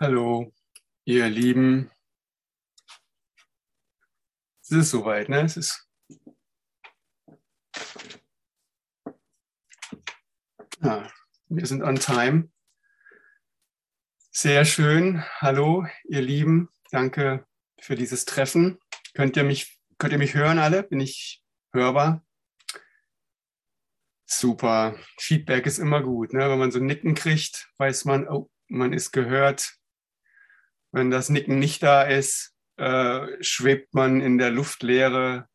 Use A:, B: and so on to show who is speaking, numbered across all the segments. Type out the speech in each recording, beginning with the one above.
A: Hallo, ihr Lieben. Es ist soweit, ne? Es ist. Ja, wir sind on time. Sehr schön. Hallo, ihr Lieben. Danke für dieses Treffen. Könnt ihr mich, könnt ihr mich hören alle? Bin ich hörbar? Super. Feedback ist immer gut. Ne? Wenn man so Nicken kriegt, weiß man, oh, man ist gehört. Wenn das Nicken nicht da ist, äh, schwebt man in der Luftleere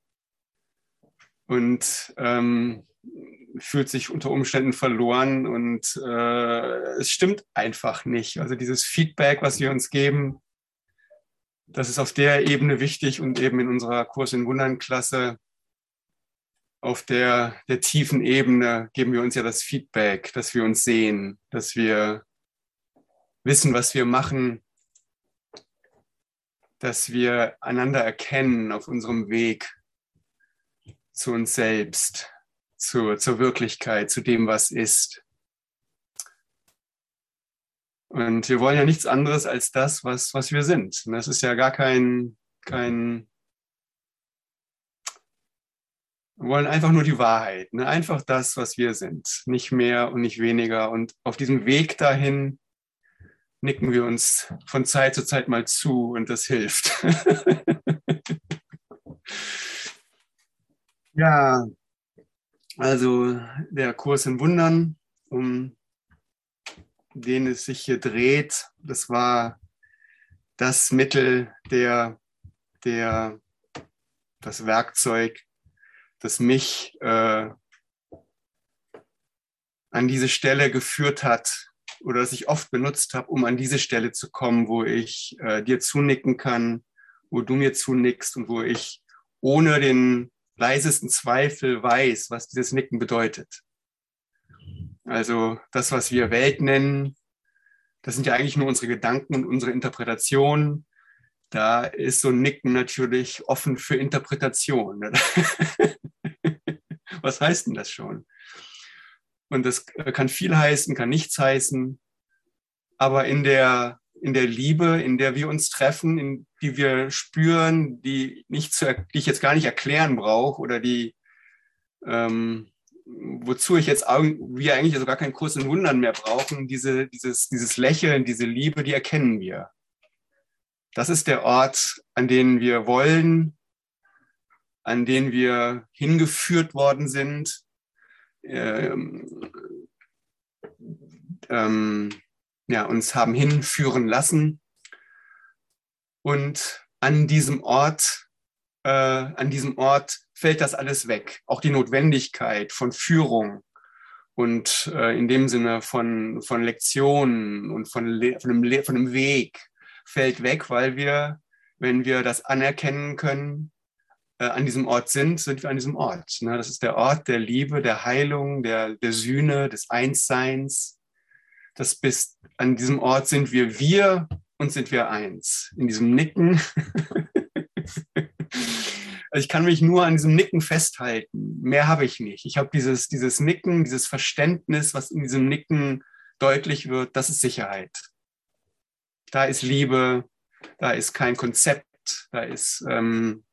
A: und ähm, fühlt sich unter Umständen verloren und äh, es stimmt einfach nicht. Also dieses Feedback, was wir uns geben, das ist auf der Ebene wichtig und eben in unserer Kurs in Wundern Klasse auf der, der tiefen Ebene geben wir uns ja das Feedback, dass wir uns sehen, dass wir wissen, was wir machen, dass wir einander erkennen auf unserem Weg zu uns selbst, zu, zur Wirklichkeit, zu dem, was ist. Und wir wollen ja nichts anderes als das, was, was wir sind. Und das ist ja gar kein, kein, wir wollen einfach nur die Wahrheit, ne? einfach das, was wir sind, nicht mehr und nicht weniger. Und auf diesem Weg dahin nicken wir uns von Zeit zu Zeit mal zu und das hilft. ja, also der Kurs in Wundern, um den es sich hier dreht, das war das Mittel, der, der, das Werkzeug, das mich äh, an diese Stelle geführt hat, oder das ich oft benutzt habe, um an diese Stelle zu kommen, wo ich äh, dir zunicken kann, wo du mir zunickst und wo ich ohne den leisesten Zweifel weiß, was dieses Nicken bedeutet. Also das, was wir Welt nennen, das sind ja eigentlich nur unsere Gedanken und unsere Interpretationen. Da ist so ein Nicken natürlich offen für Interpretation. was heißt denn das schon? Und das kann viel heißen, kann nichts heißen. Aber in der, in der Liebe, in der wir uns treffen, in die wir spüren, die, nicht zu, die ich jetzt gar nicht erklären brauche oder die, ähm, wozu ich jetzt wir eigentlich sogar keinen Kurs in Wundern mehr brauchen, diese, dieses, dieses Lächeln, diese Liebe, die erkennen wir. Das ist der Ort, an den wir wollen, an den wir hingeführt worden sind, ähm, ähm, ja, uns haben hinführen lassen. Und an diesem Ort, äh, an diesem Ort fällt das alles weg. Auch die Notwendigkeit von Führung und äh, in dem Sinne von, von Lektionen und von, von, einem, von einem Weg fällt weg, weil wir, wenn wir das anerkennen können, an diesem Ort sind, sind wir an diesem Ort. Ne? Das ist der Ort der Liebe, der Heilung, der, der Sühne, des Einsseins. Das bist, an diesem Ort sind wir wir und sind wir eins. In diesem Nicken. ich kann mich nur an diesem Nicken festhalten. Mehr habe ich nicht. Ich habe dieses, dieses Nicken, dieses Verständnis, was in diesem Nicken deutlich wird, das ist Sicherheit. Da ist Liebe, da ist kein Konzept, da ist ähm,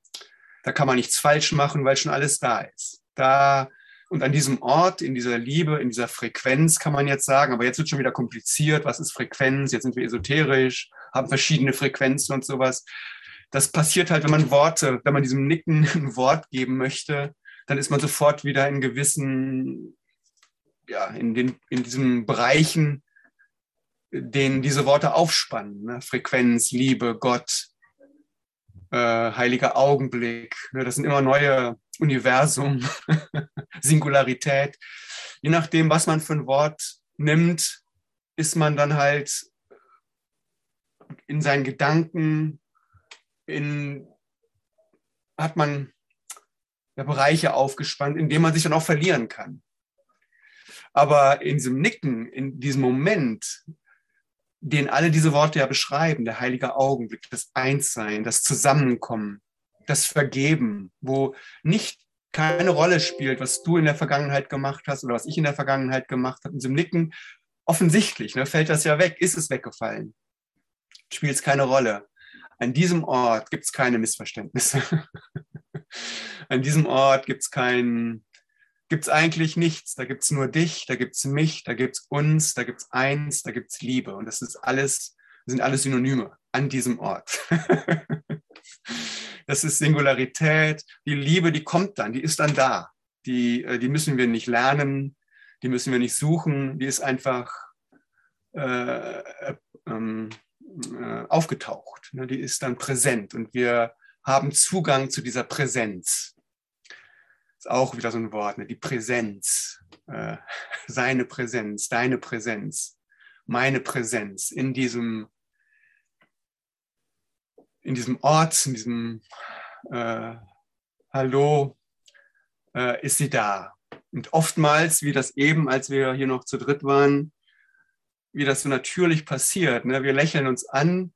A: da kann man nichts falsch machen, weil schon alles da ist. Da und an diesem Ort, in dieser Liebe, in dieser Frequenz kann man jetzt sagen, aber jetzt wird schon wieder kompliziert, was ist Frequenz? Jetzt sind wir esoterisch, haben verschiedene Frequenzen und sowas. Das passiert halt, wenn man Worte, wenn man diesem Nicken ein Wort geben möchte, dann ist man sofort wieder in gewissen, ja, in, den, in diesen Bereichen, den diese Worte aufspannen. Ne? Frequenz, Liebe, Gott, äh, heiliger Augenblick. Ne? Das sind immer neue Universum, Singularität. Je nachdem, was man für ein Wort nimmt, ist man dann halt in seinen Gedanken, in, hat man ja, Bereiche aufgespannt, in denen man sich dann auch verlieren kann. Aber in diesem Nicken, in diesem Moment, den alle diese Worte ja beschreiben, der heilige Augenblick, das Einssein, das Zusammenkommen, das Vergeben, wo nicht keine Rolle spielt, was du in der Vergangenheit gemacht hast oder was ich in der Vergangenheit gemacht habe. In diesem Nicken, offensichtlich, ne, fällt das ja weg, ist es weggefallen. spielt es keine Rolle. An diesem Ort gibt es keine Missverständnisse. An diesem Ort gibt es kein, gibt es eigentlich nichts. Da gibt es nur dich, da gibt es mich, da gibt es uns, da gibt es eins, da gibt es Liebe. Und das ist alles, sind alles Synonyme an diesem Ort. das ist Singularität. Die Liebe, die kommt dann, die ist dann da. Die, äh, die müssen wir nicht lernen, die müssen wir nicht suchen, die ist einfach äh, äh, ähm, äh, aufgetaucht. Ne? Die ist dann präsent und wir haben Zugang zu dieser Präsenz. Ist auch wieder so ein Wort, ne? die Präsenz, äh, seine Präsenz, deine Präsenz, meine Präsenz in diesem, in diesem Ort, in diesem äh, Hallo, äh, ist sie da. Und oftmals, wie das eben, als wir hier noch zu dritt waren, wie das so natürlich passiert. Ne? Wir lächeln uns an,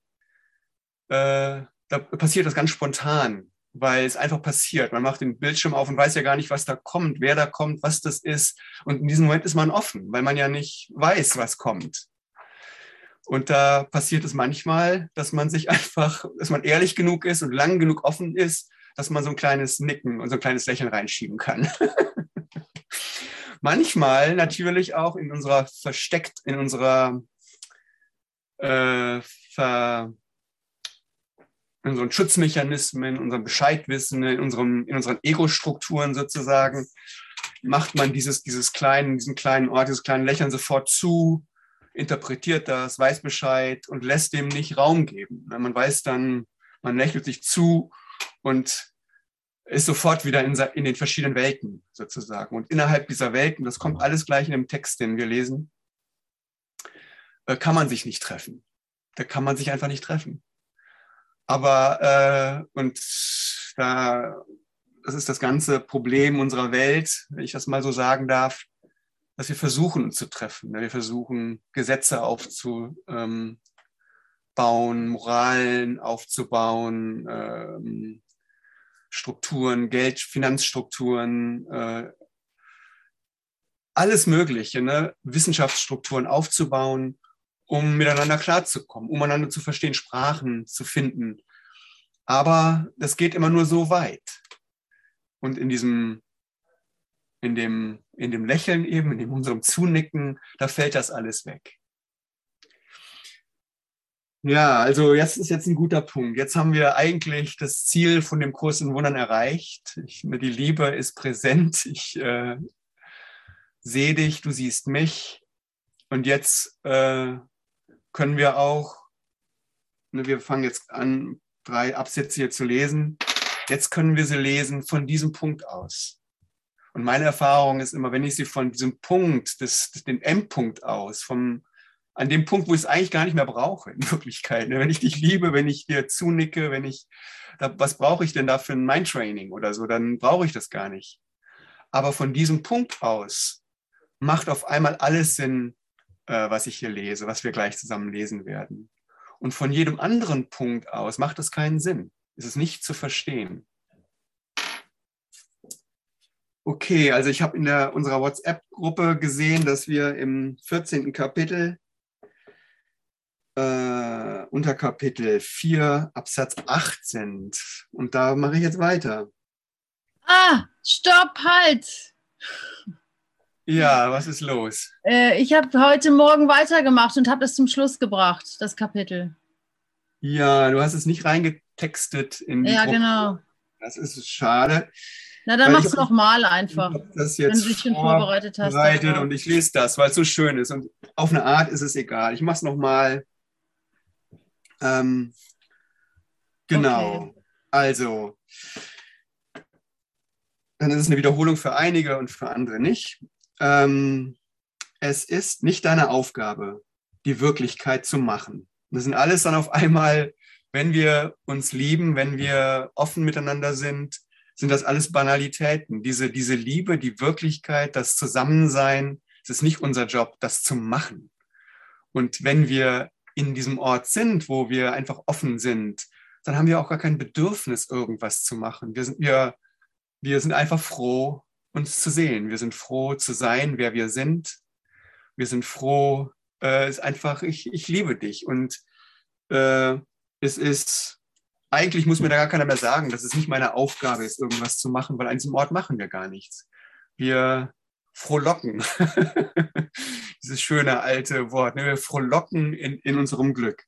A: äh, da passiert das ganz spontan, weil es einfach passiert. Man macht den Bildschirm auf und weiß ja gar nicht, was da kommt, wer da kommt, was das ist. Und in diesem Moment ist man offen, weil man ja nicht weiß, was kommt. Und da passiert es manchmal, dass man sich einfach, dass man ehrlich genug ist und lang genug offen ist, dass man so ein kleines Nicken und so ein kleines Lächeln reinschieben kann. manchmal natürlich auch in unserer versteckt, in unserer äh, ver, in unseren Schutzmechanismen, in unserem Bescheidwissen, in, unserem, in unseren Ego-Strukturen sozusagen, macht man dieses, dieses kleinen, diesen kleinen Ort, dieses kleine Lächeln sofort zu, interpretiert das, weiß Bescheid und lässt dem nicht Raum geben. Man weiß dann, man lächelt sich zu und ist sofort wieder in, in, den verschiedenen Welten sozusagen. Und innerhalb dieser Welten, das kommt alles gleich in dem Text, den wir lesen, äh, kann man sich nicht treffen. Da kann man sich einfach nicht treffen. Aber, äh, und da, das ist das ganze Problem unserer Welt, wenn ich das mal so sagen darf, dass wir versuchen, zu treffen. Wir versuchen, Gesetze aufzubauen, Moralen aufzubauen, ähm, Strukturen, Geld, Finanzstrukturen, äh, alles Mögliche, ne? Wissenschaftsstrukturen aufzubauen, um miteinander klarzukommen, um einander zu verstehen, Sprachen zu finden. Aber das geht immer nur so weit. Und in diesem, in dem, in dem Lächeln eben, in dem unserem Zunicken, da fällt das alles weg. Ja, also jetzt ist jetzt ein guter Punkt. Jetzt haben wir eigentlich das Ziel von dem Kurs in Wundern erreicht. Ich, die Liebe ist präsent. Ich äh, sehe dich, du siehst mich. Und jetzt äh, können wir auch, ne, wir fangen jetzt an, drei Absätze hier zu lesen. Jetzt können wir sie lesen von diesem Punkt aus. Und meine Erfahrung ist immer, wenn ich sie von diesem Punkt, des, den Endpunkt aus, vom, an dem Punkt, wo ich es eigentlich gar nicht mehr brauche, in Wirklichkeit. Ne? Wenn ich dich liebe, wenn ich dir zunicke, wenn ich, was brauche ich denn da für ein Mindtraining oder so, dann brauche ich das gar nicht. Aber von diesem Punkt aus macht auf einmal alles Sinn, äh, was ich hier lese, was wir gleich zusammen lesen werden. Und von jedem anderen Punkt aus macht es keinen Sinn. Es ist nicht zu verstehen. Okay, also ich habe in der, unserer WhatsApp-Gruppe gesehen, dass wir im 14. Kapitel äh, unter Kapitel 4 Absatz 8 sind. Und da mache ich jetzt weiter.
B: Ah, stopp, halt!
A: Ja, was ist los?
B: Äh, ich habe heute Morgen weitergemacht und habe es zum Schluss gebracht, das Kapitel.
A: Ja, du hast es nicht reingetextet in die
B: Ja,
A: Gruppe.
B: genau.
A: Das ist schade.
B: Na, dann mach's nochmal einfach.
A: Das
B: wenn
A: jetzt
B: du dich schon vorbereitet hast.
A: vorbereitet und ich lese das, weil es so schön ist. Und auf eine Art ist es egal. Ich mache es nochmal. Ähm, genau.
B: Okay.
A: Also, dann ist es eine Wiederholung für einige und für andere nicht. Ähm, es ist nicht deine Aufgabe, die Wirklichkeit zu machen. Das sind alles dann auf einmal, wenn wir uns lieben, wenn wir offen miteinander sind, sind das alles Banalitäten. Diese, diese Liebe, die Wirklichkeit, das Zusammensein, es ist nicht unser Job, das zu machen. Und wenn wir in diesem Ort sind, wo wir einfach offen sind, dann haben wir auch gar kein Bedürfnis, irgendwas zu machen. Wir sind, wir, wir sind einfach froh, uns zu sehen. Wir sind froh zu sein, wer wir sind. Wir sind froh, äh, ist einfach, ich, ich liebe dich. Und äh, es ist, eigentlich muss mir da gar keiner mehr sagen, dass es nicht meine Aufgabe ist, irgendwas zu machen, weil an diesem Ort machen wir gar nichts. Wir frohlocken. Dieses schöne alte Wort. Ne? Wir frohlocken in, in unserem Glück.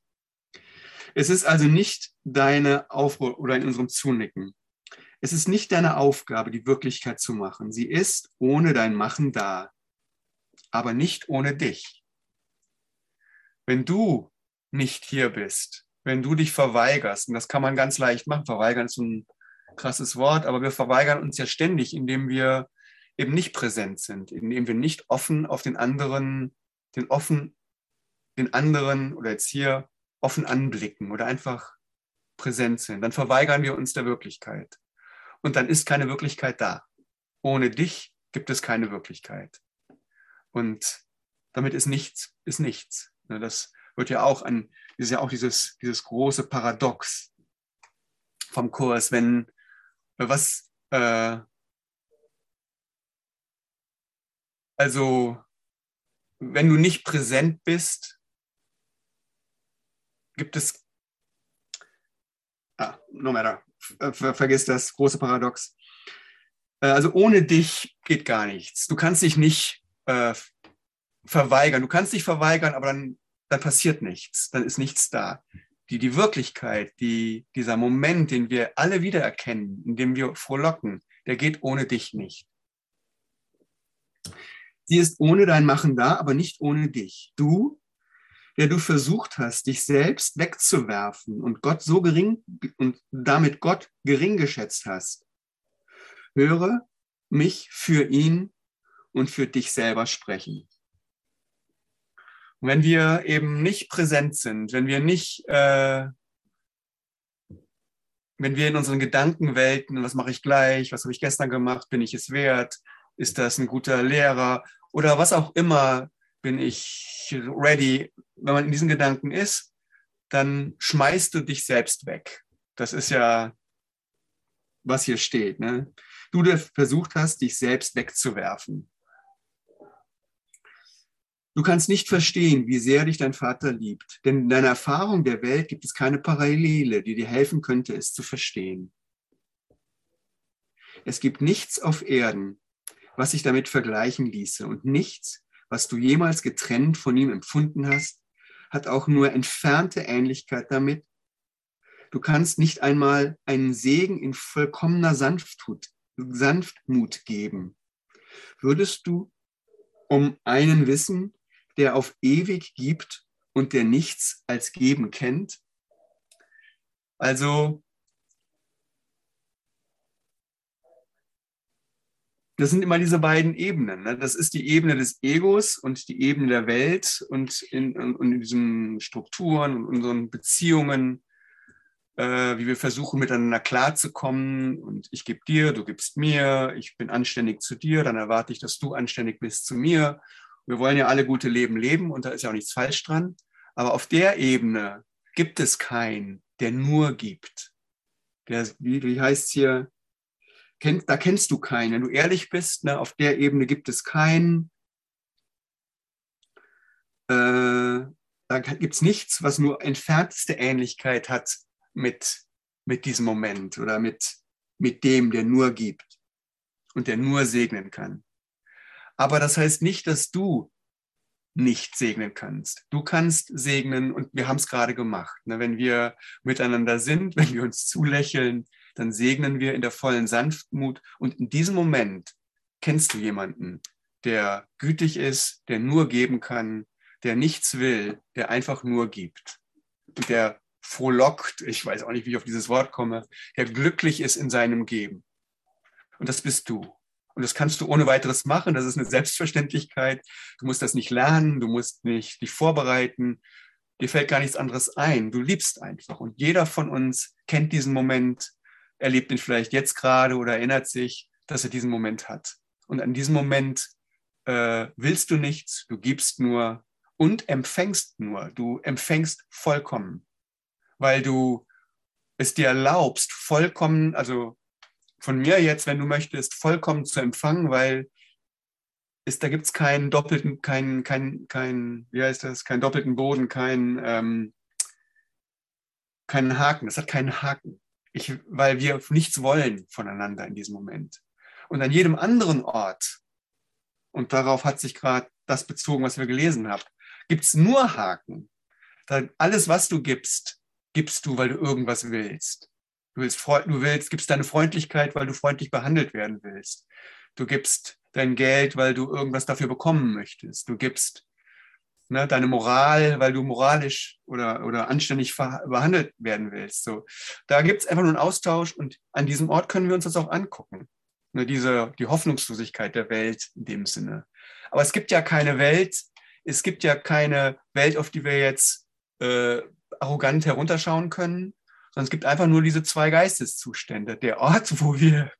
A: Es ist also nicht deine Aufgabe oder in unserem Zunicken. Es ist nicht deine Aufgabe, die Wirklichkeit zu machen. Sie ist ohne dein Machen da, aber nicht ohne dich. Wenn du nicht hier bist, wenn du dich verweigerst, und das kann man ganz leicht machen, verweigern ist ein krasses Wort, aber wir verweigern uns ja ständig, indem wir eben nicht präsent sind, indem wir nicht offen auf den anderen, den offen, den anderen oder jetzt hier offen anblicken oder einfach präsent sind, dann verweigern wir uns der Wirklichkeit. Und dann ist keine Wirklichkeit da. Ohne dich gibt es keine Wirklichkeit. Und damit ist nichts, ist nichts. Das wird ja auch an, ist ja auch dieses, dieses große Paradox vom Kurs, wenn was, äh, also wenn du nicht präsent bist, gibt es, ah, no matter, ver vergiss das große Paradox. Äh, also ohne dich geht gar nichts. Du kannst dich nicht äh, verweigern. Du kannst dich verweigern, aber dann, dann passiert nichts. Dann ist nichts da. Die, die Wirklichkeit, die, dieser Moment, den wir alle wiedererkennen, in dem wir frohlocken, der geht ohne dich nicht. Sie ist ohne dein Machen da, aber nicht ohne dich. Du der du versucht hast, dich selbst wegzuwerfen und Gott so gering und damit Gott gering geschätzt hast. Höre mich für ihn und für dich selber sprechen. Wenn wir eben nicht präsent sind, wenn wir nicht, äh, wenn wir in unseren Gedankenwelten, was mache ich gleich, was habe ich gestern gemacht, bin ich es wert, ist das ein guter Lehrer oder was auch immer bin ich ready. Wenn man in diesen Gedanken ist, dann schmeißt du dich selbst weg. Das ist ja, was hier steht. Ne? Du versucht hast, dich selbst wegzuwerfen. Du kannst nicht verstehen, wie sehr dich dein Vater liebt, denn in deiner Erfahrung der Welt gibt es keine Parallele, die dir helfen könnte, es zu verstehen. Es gibt nichts auf Erden, was sich damit vergleichen ließe und nichts, was du jemals getrennt von ihm empfunden hast, hat auch nur entfernte Ähnlichkeit damit. Du kannst nicht einmal einen Segen in vollkommener Sanftmut, Sanftmut geben. Würdest du um einen wissen, der auf ewig gibt und der nichts als geben kennt? Also das sind immer diese beiden Ebenen. Ne? Das ist die Ebene des Egos und die Ebene der Welt und in, in, in diesen Strukturen und unseren Beziehungen, äh, wie wir versuchen, miteinander klarzukommen. Und ich gebe dir, du gibst mir, ich bin anständig zu dir, dann erwarte ich, dass du anständig bist zu mir. Wir wollen ja alle gute Leben leben und da ist ja auch nichts falsch dran. Aber auf der Ebene gibt es keinen, der nur gibt. Der, wie, wie heißt es hier? Kennt, da kennst du keinen. Wenn du ehrlich bist, ne, auf der Ebene gibt es keinen. Äh, da gibt es nichts, was nur entfernteste Ähnlichkeit hat mit, mit diesem Moment oder mit, mit dem, der nur gibt und der nur segnen kann. Aber das heißt nicht, dass du nicht segnen kannst. Du kannst segnen und wir haben es gerade gemacht. Ne? Wenn wir miteinander sind, wenn wir uns zulächeln, dann segnen wir in der vollen Sanftmut. Und in diesem Moment kennst du jemanden, der gütig ist, der nur geben kann, der nichts will, der einfach nur gibt. Und der frohlockt, ich weiß auch nicht, wie ich auf dieses Wort komme, der glücklich ist in seinem Geben. Und das bist du. Und das kannst du ohne weiteres machen. Das ist eine Selbstverständlichkeit. Du musst das nicht lernen, du musst nicht dich vorbereiten. Dir fällt gar nichts anderes ein. Du liebst einfach. Und jeder von uns kennt diesen Moment, erlebt ihn vielleicht jetzt gerade oder erinnert sich, dass er diesen Moment hat. Und an diesem Moment äh, willst du nichts, du gibst nur und empfängst nur. Du empfängst vollkommen, weil du es dir erlaubst, vollkommen, also von mir jetzt, wenn du möchtest, vollkommen zu empfangen, weil ist, da gibt es keinen doppelten, keinen, kein, kein, wie heißt das, keinen doppelten Boden, kein, ähm, keinen Haken. Das hat keinen Haken. Ich, weil wir nichts wollen voneinander in diesem Moment. Und an jedem anderen Ort, und darauf hat sich gerade das bezogen, was wir gelesen haben, gibt es nur Haken. Da alles, was du gibst, gibst du, weil du irgendwas willst. Du willst, du willst, gibst deine Freundlichkeit, weil du freundlich behandelt werden willst. Du gibst dein Geld, weil du irgendwas dafür bekommen möchtest. Du gibst ne, deine Moral, weil du moralisch oder, oder anständig behandelt werden willst. So, da gibt es einfach nur einen Austausch und an diesem Ort können wir uns das auch angucken. Ne, diese, die Hoffnungslosigkeit der Welt in dem Sinne. Aber es gibt ja keine Welt, es gibt ja keine Welt, auf die wir jetzt äh, arrogant herunterschauen können, sondern es gibt einfach nur diese zwei Geisteszustände. Der Ort, wo wir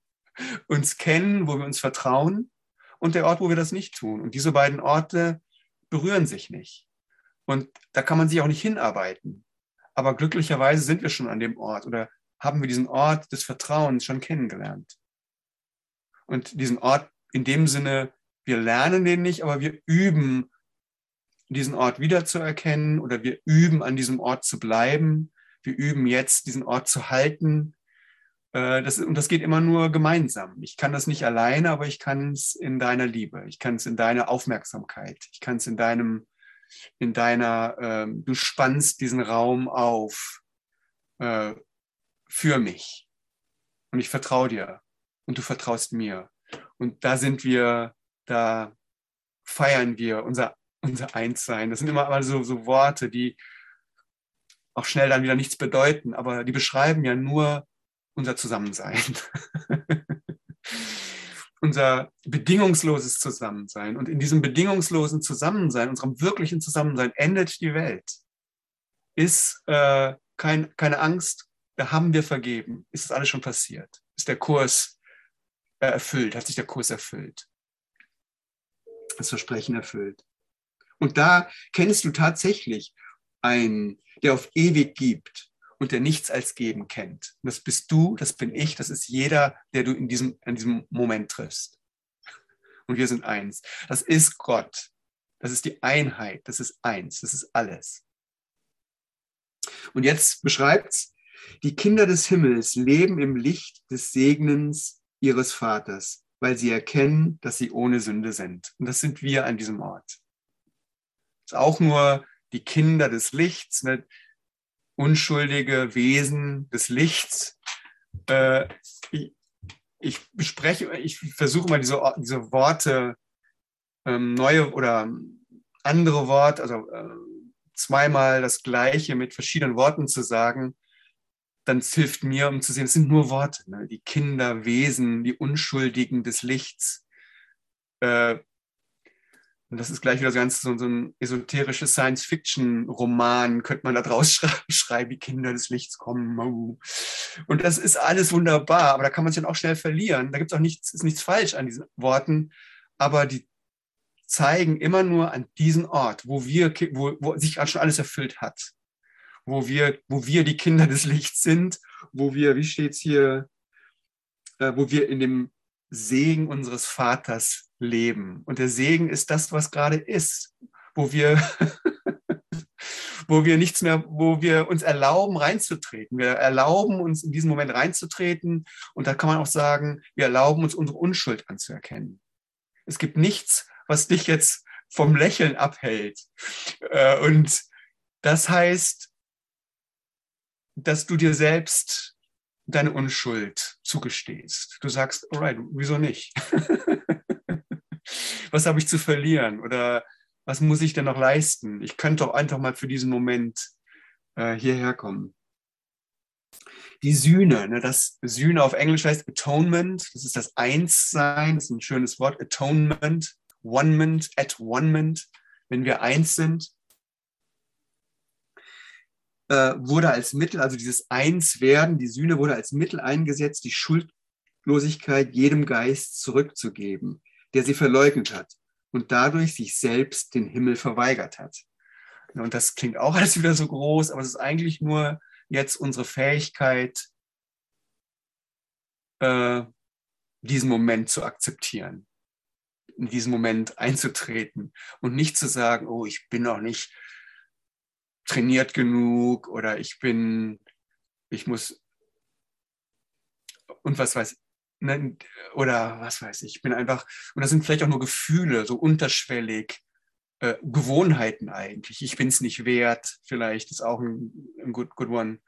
A: uns kennen, wo wir uns vertrauen und der Ort, wo wir das nicht tun. Und diese beiden Orte berühren sich nicht. Und da kann man sich auch nicht hinarbeiten. Aber glücklicherweise sind wir schon an dem Ort oder haben wir diesen Ort des Vertrauens schon kennengelernt. Und diesen Ort in dem Sinne, wir lernen den nicht, aber wir üben, diesen Ort wiederzuerkennen oder wir üben, an diesem Ort zu bleiben. Wir üben jetzt, diesen Ort zu halten. Äh, das, und das geht immer nur gemeinsam. Ich kann das nicht alleine, aber ich kann es in deiner Liebe. Ich kann es in deiner Aufmerksamkeit. Ich kann es in deinem, in deiner, äh, du spannst diesen Raum auf äh, für mich. Und ich vertraue dir und du vertraust mir. Und da sind wir, da feiern wir unser, unser Einssein. Das sind immer mal so, so Worte, die auch schnell dann wieder nichts bedeuten, aber die beschreiben ja nur unser Zusammensein. unser bedingungsloses Zusammensein. Und in diesem bedingungslosen Zusammensein, unserem wirklichen Zusammensein, endet die Welt. Ist äh, kein, keine Angst, da haben wir vergeben. Ist das alles schon passiert? Ist der Kurs äh, erfüllt, hat sich der Kurs erfüllt. Das Versprechen erfüllt. Und da kennst du tatsächlich einen, der auf ewig gibt und der nichts als geben kennt. Und das bist du, das bin ich, das ist jeder, der du in diesem, in diesem Moment triffst. Und wir sind eins. Das ist Gott. Das ist die Einheit. Das ist eins. Das ist alles. Und jetzt beschreibt es, die Kinder des Himmels leben im Licht des Segnens ihres Vaters, weil sie erkennen, dass sie ohne Sünde sind. Und das sind wir an diesem Ort. Das ist auch nur die Kinder des Lichts, ne? Unschuldige Wesen des Lichts. Äh, ich, ich bespreche, ich versuche mal diese, diese Worte, ähm, neue oder andere Worte, also äh, zweimal das Gleiche mit verschiedenen Worten zu sagen, dann hilft mir, um zu sehen, es sind nur Worte, ne? die Kinder, Wesen, die Unschuldigen des Lichts. Äh, und das ist gleich wieder so, ganz, so, so ein esoterisches Science-Fiction-Roman, könnte man da draus schreiben, die Kinder des Lichts kommen. Und das ist alles wunderbar, aber da kann man sich dann auch schnell verlieren. Da gibt es auch nichts, ist nichts falsch an diesen Worten, aber die zeigen immer nur an diesen Ort, wo wir, wo, wo sich schon alles erfüllt hat wo wir, wo wir die Kinder des Lichts sind, wo wir, wie steht es hier, äh, wo wir in dem Segen unseres Vaters leben. Und der Segen ist das, was gerade ist, wo wir, wo wir nichts mehr, wo wir uns erlauben, reinzutreten. Wir erlauben uns in diesen Moment reinzutreten. Und da kann man auch sagen, wir erlauben uns unsere Unschuld anzuerkennen. Es gibt nichts, was dich jetzt vom Lächeln abhält. Äh, und das heißt, dass du dir selbst deine Unschuld zugestehst. Du sagst, alright, wieso nicht? was habe ich zu verlieren? Oder was muss ich denn noch leisten? Ich könnte doch einfach mal für diesen Moment äh, hierher kommen. Die Sühne, ne, das Sühne auf Englisch heißt Atonement, das ist das Einssein, das ist ein schönes Wort, Atonement, One-ment, at One-ment, wenn wir eins sind äh, wurde als Mittel, also dieses Einswerden, die Sühne wurde als Mittel eingesetzt, die Schuldlosigkeit jedem Geist zurückzugeben, der sie verleugnet hat und dadurch sich selbst den Himmel verweigert hat. Und das klingt auch alles wieder so groß, aber es ist eigentlich nur jetzt unsere Fähigkeit, äh, diesen Moment zu akzeptieren, in diesen Moment einzutreten und nicht zu sagen, oh, ich bin noch nicht trainiert genug oder ich bin ich muss, und was weiß ne, oder was weiß ich, ich bin einfach, und das sind vielleicht auch nur Gefühle, so unterschwellig, äh, Gewohnheiten eigentlich. Ich bin es nicht wert, vielleicht ist auch ein, ein good, good one.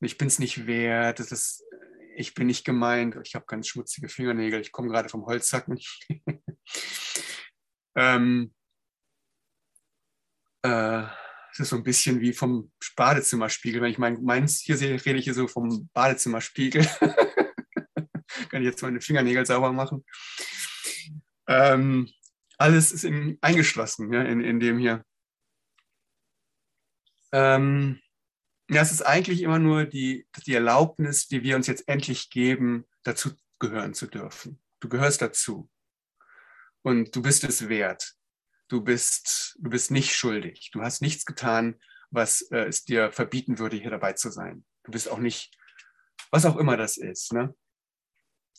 A: Ich bin es nicht wert, das ist, ich bin nicht gemeint, ich habe ganz schmutzige Fingernägel, ich komme gerade vom Holzsacken. ähm, äh, es ist so ein bisschen wie vom Badezimmerspiegel. Wenn ich mein, meins hier sehe, rede ich hier so vom Badezimmerspiegel. Kann ich jetzt meine Fingernägel sauber machen. Ähm, alles ist in, eingeschlossen ja, in, in dem hier. Ähm, ja, es ist eigentlich immer nur die, die Erlaubnis, die wir uns jetzt endlich geben, dazu gehören zu dürfen. Du gehörst dazu. Und du bist es wert du bist, du bist nicht schuldig. Du hast nichts getan, was äh, es dir verbieten würde, hier dabei zu sein. Du bist auch nicht, was auch immer das ist. Ne?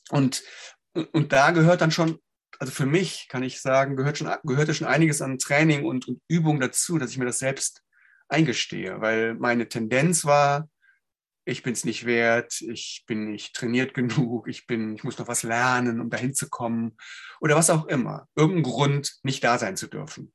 A: Und, und da gehört dann schon, also für mich kann ich sagen, gehört schon, gehörte schon einiges an Training und, und Übung dazu, dass ich mir das selbst eingestehe, weil meine Tendenz war, ich bin es nicht wert, ich bin nicht trainiert genug, ich bin, ich muss noch was lernen, um dahin zu kommen oder was auch immer. Irgendein Grund, nicht da sein zu dürfen.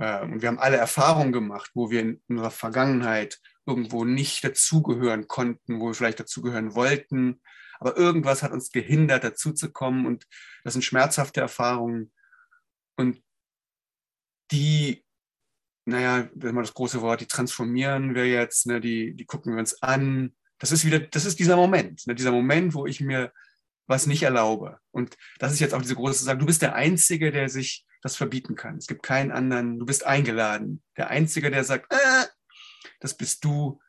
A: Ähm, und wir haben alle Erfahrungen gemacht, wo wir in unserer Vergangenheit irgendwo nicht dazugehören konnten, wo wir vielleicht dazugehören wollten, aber irgendwas hat uns gehindert, dazuzukommen und das sind schmerzhafte Erfahrungen und die naja, wenn man das große Wort, die transformieren wir jetzt, ne, die, die gucken wir uns an. Das ist wieder, das ist dieser Moment, ne, dieser Moment, wo ich mir was nicht erlaube. Und das ist jetzt auch diese große Sache. Du bist der Einzige, der sich das verbieten kann. Es gibt keinen anderen. Du bist eingeladen. Der Einzige, der sagt, äh, das bist du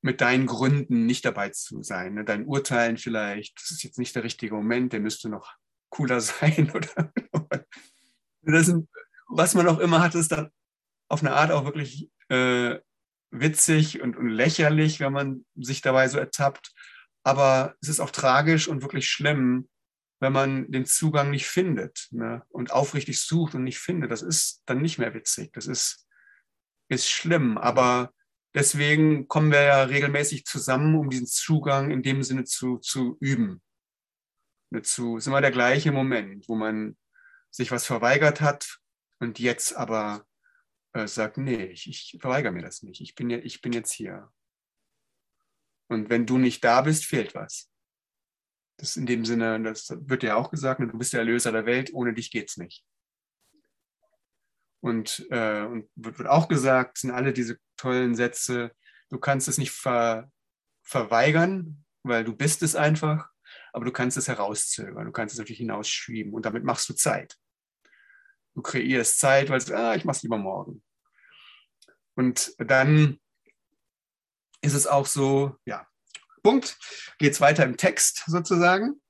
A: mit deinen Gründen nicht dabei zu sein. Ne? Deinen Urteilen vielleicht. Das ist jetzt nicht der richtige Moment. Der müsste noch cooler sein. Oder das sind, was man auch immer hat, ist dann auf eine Art auch wirklich äh, witzig und, und, lächerlich, wenn man sich dabei so ertappt. Aber es ist auch tragisch und wirklich schlimm, wenn man den Zugang nicht findet ne? und aufrichtig sucht und nicht findet. Das ist dann nicht mehr witzig. Das ist, ist schlimm. Aber deswegen kommen wir ja regelmäßig zusammen, um diesen Zugang in dem Sinne zu, zu üben. Dazu ist immer der gleiche Moment, wo man sich was verweigert hat und jetzt aber äh, sagt, nee, ich, ich verweigere mir das nicht. Ich bin, ich bin jetzt hier. Und wenn du nicht da bist, fehlt was. Das ist in dem Sinne, das wird ja auch gesagt, du bist der Erlöser der Welt, ohne dich geht es nicht. Und, äh, und wird, wird, auch gesagt, sind alle diese tollen Sätze, du kannst es nicht ver, verweigern, weil du bist es einfach, aber du kannst es herauszögern, du kannst es natürlich hinausschieben und damit machst du Zeit. Du kreierst Zeit, weil ah, ich mache es lieber morgen. Und dann ist es auch so, ja, Punkt, geht es weiter im Text sozusagen.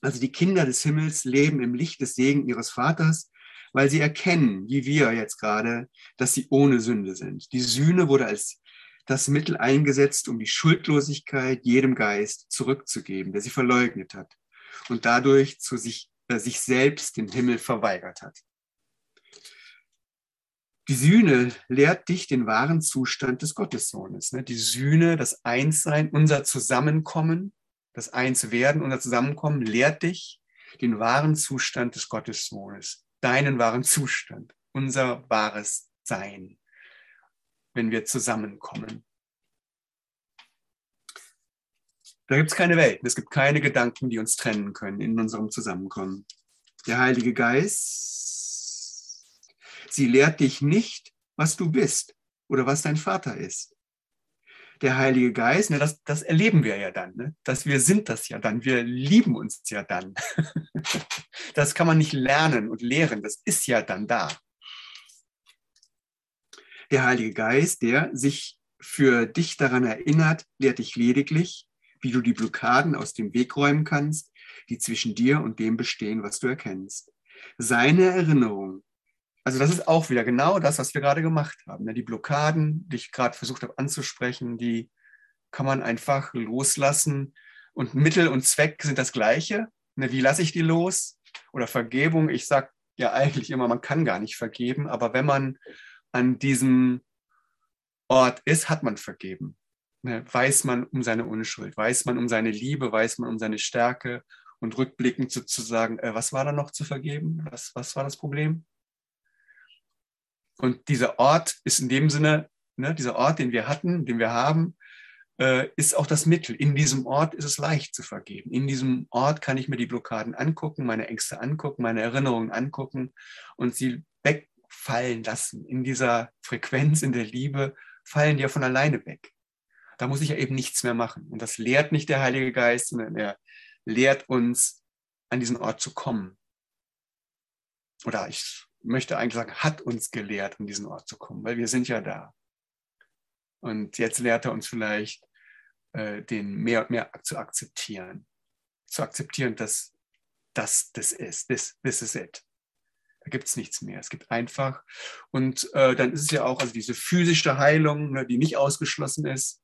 A: Also die Kinder des Himmels leben im Licht des Segen ihres Vaters, weil sie erkennen, wie wir jetzt gerade, dass sie ohne Sünde sind. Die Sühne wurde als das Mittel eingesetzt, um die Schuldlosigkeit jedem Geist zurückzugeben, der sie verleugnet hat und dadurch zu sich sich selbst den Himmel verweigert hat. Die Sühne lehrt dich den wahren Zustand des Gottessohnes. Ne? Die Sühne, das Einssein, unser Zusammenkommen, das Einswerden, unser Zusammenkommen lehrt dich den wahren Zustand des Gottessohnes, deinen wahren Zustand, unser wahres Sein, wenn wir zusammenkommen. Da gibt es keine Welten, es gibt keine Gedanken, die uns trennen können in unserem Zusammenkommen. Der Heilige Geist, sie lehrt dich nicht, was du bist oder was dein Vater ist. Der Heilige Geist, ne, das, das erleben wir ja dann, ne? dass wir sind das ja dann, wir lieben uns ja dann. das kann man nicht lernen und lehren, das ist ja dann da. Der Heilige Geist, der sich für dich daran erinnert, lehrt dich lediglich, wie du die Blockaden aus dem Weg räumen kannst, die zwischen dir und dem bestehen, was du erkennst. Seine Erinnerung, also das ist auch wieder genau das, was wir gerade gemacht haben. Ne? Die Blockaden, die ich gerade versucht habe anzusprechen, die kann man einfach loslassen. Und Mittel und Zweck sind das gleiche. Ne? Wie lasse ich die los? Oder Vergebung, ich sage ja eigentlich immer, man kann gar nicht vergeben, aber wenn man an diesem Ort ist, hat man vergeben. Ne? Weiß man um seine Unschuld, weiß man um seine Liebe, weiß man um seine Stärke und rückblickend sozusagen, äh, was war da noch zu vergeben? Was, was war das Problem? Und dieser Ort ist in dem Sinne, ne, dieser Ort, den wir hatten, den wir haben, äh, ist auch das Mittel. In diesem Ort ist es leicht zu vergeben. In diesem Ort kann ich mir die Blockaden angucken, meine Ängste angucken, meine Erinnerungen angucken und sie wegfallen lassen. In dieser Frequenz, in der Liebe fallen die ja von alleine weg. Da muss ich ja eben nichts mehr machen. Und das lehrt nicht der Heilige Geist, sondern er lehrt uns, an diesen Ort zu kommen. Oder ich möchte eigentlich sagen, hat uns gelehrt, an diesen Ort zu kommen, weil wir sind ja da. Und jetzt lehrt er uns vielleicht, äh, den mehr und mehr zu akzeptieren. Zu akzeptieren, dass das das ist, this, this is it. Da gibt es nichts mehr. Es gibt einfach, und äh, dann ist es ja auch, also diese physische Heilung, ne, die nicht ausgeschlossen ist,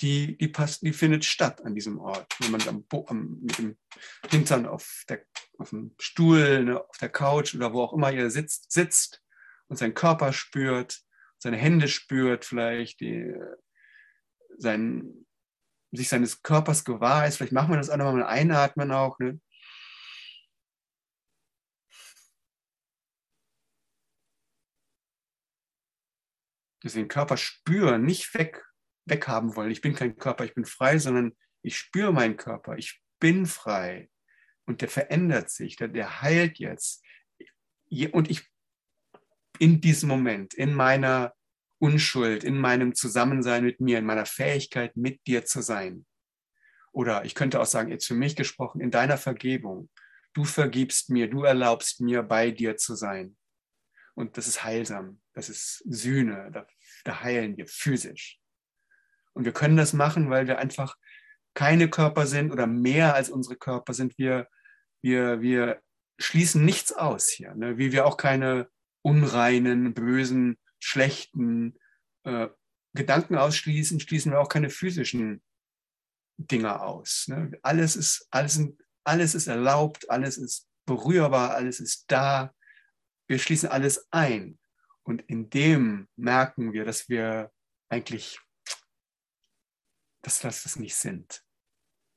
A: die, die, passt, die findet statt an diesem Ort. Man am, am, mit dem Hintern auf, der, auf dem Stuhl, ne, auf der Couch oder wo auch immer ihr sitzt, sitzt und seinen Körper spürt, seine Hände spürt, vielleicht die, sein, sich seines Körpers gewahr ist. Vielleicht machen wir das auch nochmal Einatmen auch. Ne? Dass wir den Körper spüren, nicht weg weghaben wollen. Ich bin kein Körper, ich bin frei, sondern ich spüre meinen Körper, ich bin frei. Und der verändert sich, der, der heilt jetzt. Und ich in diesem Moment, in meiner Unschuld, in meinem Zusammensein mit mir, in meiner Fähigkeit, mit dir zu sein. Oder ich könnte auch sagen, jetzt für mich gesprochen, in deiner Vergebung. Du vergibst mir, du erlaubst mir, bei dir zu sein. Und das ist heilsam, das ist Sühne, da, da heilen wir physisch. Und wir können das machen, weil wir einfach keine Körper sind oder mehr als unsere Körper sind. Wir, wir, wir schließen nichts aus hier, ne? wie wir auch keine unreinen, bösen, schlechten äh, Gedanken ausschließen, schließen wir auch keine physischen Dinge aus. Ne? Alles, ist, alles, alles ist erlaubt, alles ist berührbar, alles ist da. Wir schließen alles ein. Und in dem merken wir, dass wir eigentlich dass das das nicht sind.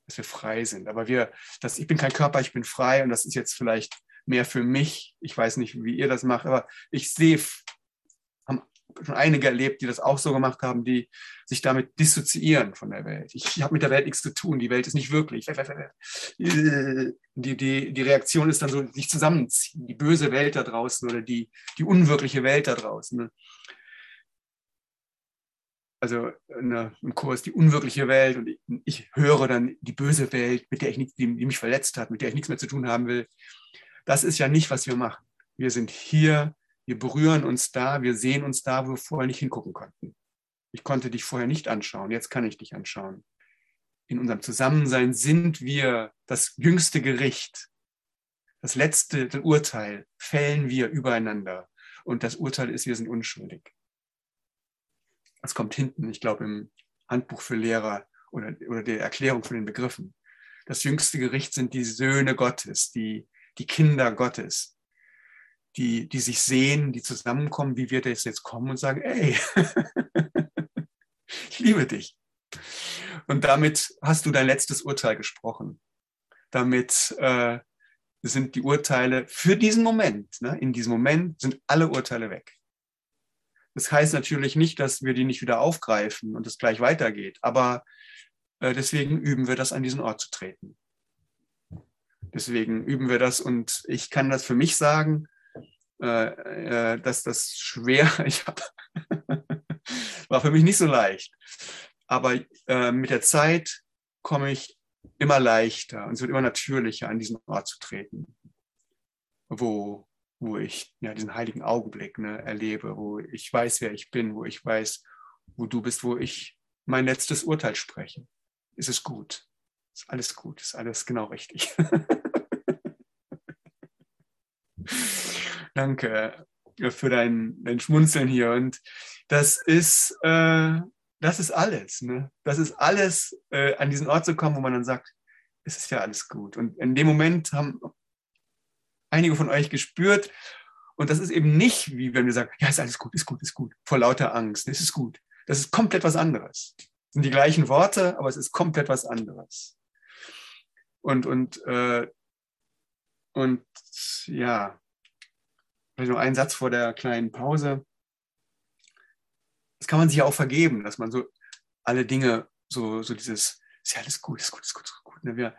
A: Dass wir frei sind. Aber wir, dass ich bin kein Körper, ich bin frei und das ist jetzt vielleicht mehr für mich. Ich weiß nicht, wie ihr das macht, aber ich sehe, haben schon einige erlebt, die das auch so gemacht haben, die sich damit dissoziieren von der Welt. Ich, ich habe mit der Welt nichts zu tun, die Welt ist nicht wirklich. Die, die, die Reaktion ist dann so, sich zusammenziehen, die böse Welt da draußen oder die, die unwirkliche Welt da draußen. Also eine, im Kurs die unwirkliche Welt und ich, ich, höre dann die böse Welt, mit der ich nichts, die, die, mich verletzt hat, mit der ich nichts mehr zu tun haben will. Das ist ja nicht, was wir machen. Wir sind hier, wir berühren uns da, wir sehen uns da, wo wir vorher nicht hingucken konnten. Ich konnte dich vorher nicht anschauen, jetzt kann ich dich anschauen. In unserem Zusammensein sind wir das jüngste Gericht. Das letzte Urteil fällen wir übereinander. Und das Urteil ist, wir sind unschuldig das kommt hinten, ich glaube, im Handbuch für Lehrer oder, oder der Erklärung von den Begriffen. Das jüngste Gericht sind die Söhne Gottes, die, die Kinder Gottes, die, die sich sehen, die zusammenkommen, wie wir das jetzt kommen und sagen, ey, ich liebe dich. Und damit hast du dein letztes Urteil gesprochen. Damit äh, sind die Urteile für diesen Moment, ne, in diesem Moment sind alle Urteile weg. Das heißt natürlich nicht, dass wir die nicht wieder aufgreifen und es gleich weitergeht, aber äh, deswegen üben wir das, an diesen Ort zu treten. Deswegen üben wir das und ich kann das für mich sagen, äh, äh, dass das schwer, hab, war für mich nicht so leicht. Aber mit der Zeit komme ich immer leichter und es wird immer natürlicher, an diesen Ort zu treten, wo wo ich ja, diesen heiligen Augenblick ne, erlebe, wo ich weiß, wer ich bin, wo ich weiß, wo du bist, wo ich mein letztes Urteil spreche. Ist es gut? Ist alles gut? Ist alles genau richtig? Danke für dein, dein Schmunzeln hier. Und das ist, äh, das ist alles. Ne? Das ist alles, äh, an diesen Ort zu kommen, wo man dann sagt, es ist ja alles gut. Und in dem Moment haben einige von euch gespürt. Und das ist eben nicht, wie wenn wir sagen, ja, ist alles gut, ist gut, ist gut, vor lauter Angst, es ist gut. Das ist komplett was anderes. Das sind die gleichen Worte, aber es ist komplett was anderes. Und, und, äh, und ja, vielleicht noch einen Satz vor der kleinen Pause. Das kann man sich ja auch vergeben, dass man so alle Dinge, so, so dieses, ist ja alles gut, ist gut, ist gut, ist gut. Ne? Wir,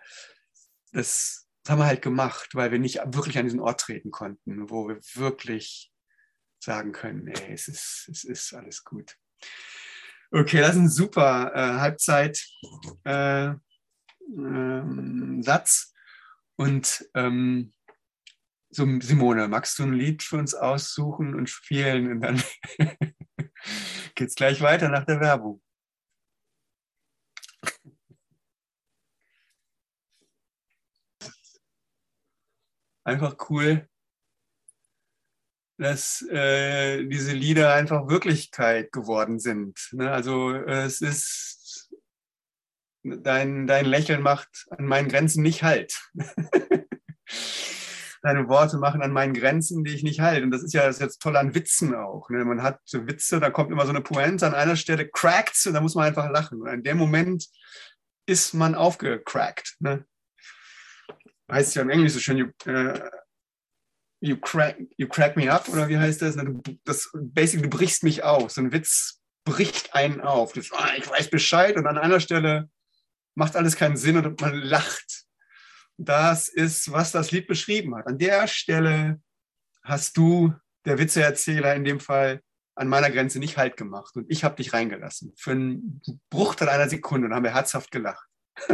A: das, das haben wir halt gemacht, weil wir nicht wirklich an diesen Ort treten konnten, wo wir wirklich sagen können, ey, es ist, es ist alles gut. Okay, das ist ein super äh, Halbzeit. Äh, ähm. Und ähm, so, Simone, magst du ein Lied für uns aussuchen und spielen? Und dann geht es gleich weiter nach der Werbung. Einfach cool, dass äh, diese Lieder einfach Wirklichkeit geworden sind. Ne? Also es ist dein, dein Lächeln macht an meinen Grenzen nicht halt. Deine Worte machen an meinen Grenzen, die ich nicht halte. Und das ist ja das ist jetzt toll an Witzen auch. Ne? Man hat so Witze, da kommt immer so eine Pointe, an einer Stelle crackt und da muss man einfach lachen. Und in dem Moment ist man aufgecrackt. Ne? Heißt ja im Englisch so schön, you, uh, you, crack, you crack me up, oder wie heißt das? Das basically, du brichst mich auf. So ein Witz bricht einen auf. Das, ah, ich weiß Bescheid und an einer Stelle macht alles keinen Sinn und man lacht. Das ist, was das Lied beschrieben hat. An der Stelle hast du, der Witzeerzähler in dem Fall, an meiner Grenze nicht Halt gemacht und ich habe dich reingelassen. Für einen Bruchteil einer Sekunde und haben wir herzhaft gelacht.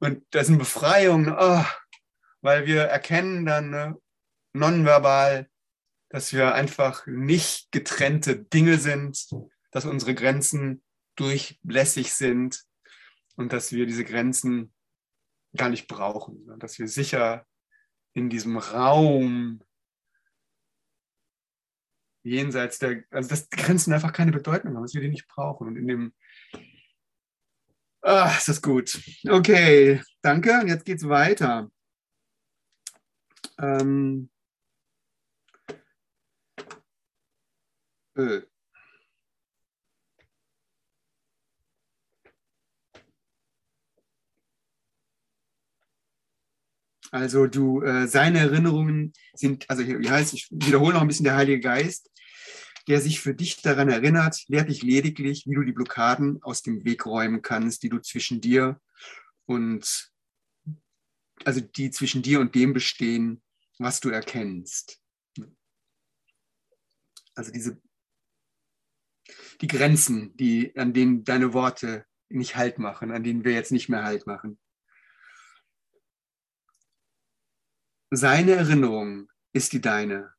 A: und das ist eine Befreiung, oh, weil wir erkennen dann ne, nonverbal, dass wir einfach nicht getrennte Dinge sind, dass unsere Grenzen durchlässig sind und dass wir diese Grenzen gar nicht brauchen, dass wir sicher in diesem Raum jenseits der, also dass Grenzen einfach keine Bedeutung haben, dass wir die nicht brauchen. Und in dem, ah, ist das gut. Okay, danke. Und jetzt geht's weiter. Ähm, äh, Also du, äh, seine Erinnerungen sind, also hier heißt, ich wiederhole noch ein bisschen der Heilige Geist, der sich für dich daran erinnert, lehrt dich lediglich, wie du die Blockaden aus dem Weg räumen kannst, die du zwischen dir und, also die zwischen dir und dem bestehen, was du erkennst. Also diese, die Grenzen, die, an denen deine Worte nicht Halt machen, an denen wir jetzt nicht mehr Halt machen. Seine Erinnerung ist die deine.